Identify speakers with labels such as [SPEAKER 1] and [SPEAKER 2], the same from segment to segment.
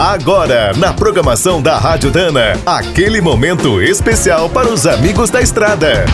[SPEAKER 1] Agora, na programação da Rádio Dana, aquele momento especial para os amigos da estrada.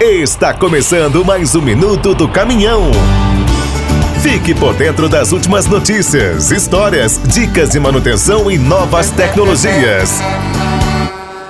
[SPEAKER 1] Está começando mais um minuto do caminhão. Fique por dentro das últimas notícias, histórias, dicas de manutenção e novas tecnologias.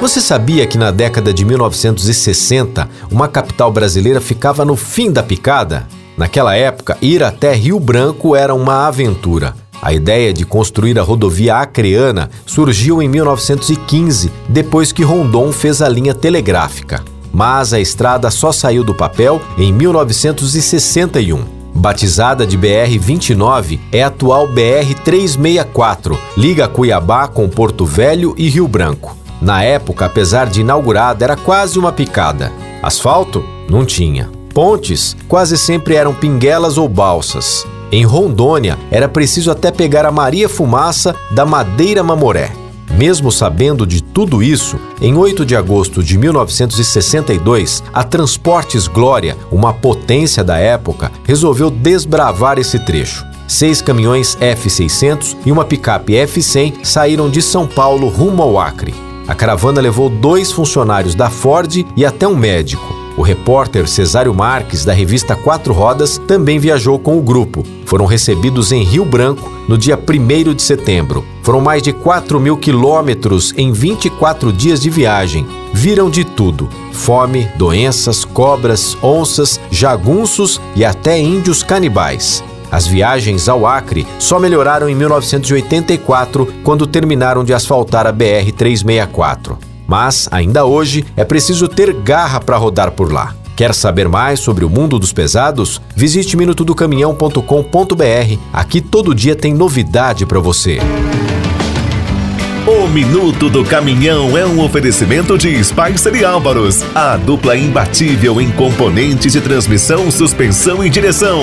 [SPEAKER 2] Você sabia que na década de 1960, uma capital brasileira ficava no fim da picada? Naquela época, ir até Rio Branco era uma aventura. A ideia de construir a rodovia Acreana surgiu em 1915, depois que Rondon fez a linha telegráfica. Mas a estrada só saiu do papel em 1961. Batizada de BR-29, é a atual BR-364, liga Cuiabá com Porto Velho e Rio Branco. Na época, apesar de inaugurada, era quase uma picada. Asfalto? Não tinha. Pontes quase sempre eram pinguelas ou balsas. Em Rondônia, era preciso até pegar a Maria Fumaça da Madeira Mamoré. Mesmo sabendo de tudo isso, em 8 de agosto de 1962, a Transportes Glória, uma potência da época, resolveu desbravar esse trecho. Seis caminhões F600 e uma picape F100 saíram de São Paulo rumo ao Acre. A caravana levou dois funcionários da Ford e até um médico. O repórter Cesário Marques, da revista Quatro Rodas, também viajou com o grupo. Foram recebidos em Rio Branco no dia 1 de setembro. Foram mais de 4 mil quilômetros em 24 dias de viagem. Viram de tudo: fome, doenças, cobras, onças, jagunços e até índios canibais. As viagens ao Acre só melhoraram em 1984, quando terminaram de asfaltar a BR-364. Mas, ainda hoje, é preciso ter garra para rodar por lá. Quer saber mais sobre o mundo dos pesados? Visite minutodocaminhão.com.br. Aqui todo dia tem novidade para você.
[SPEAKER 1] O Minuto do Caminhão é um oferecimento de Spicer e Álvaros, a dupla imbatível em componentes de transmissão, suspensão e direção.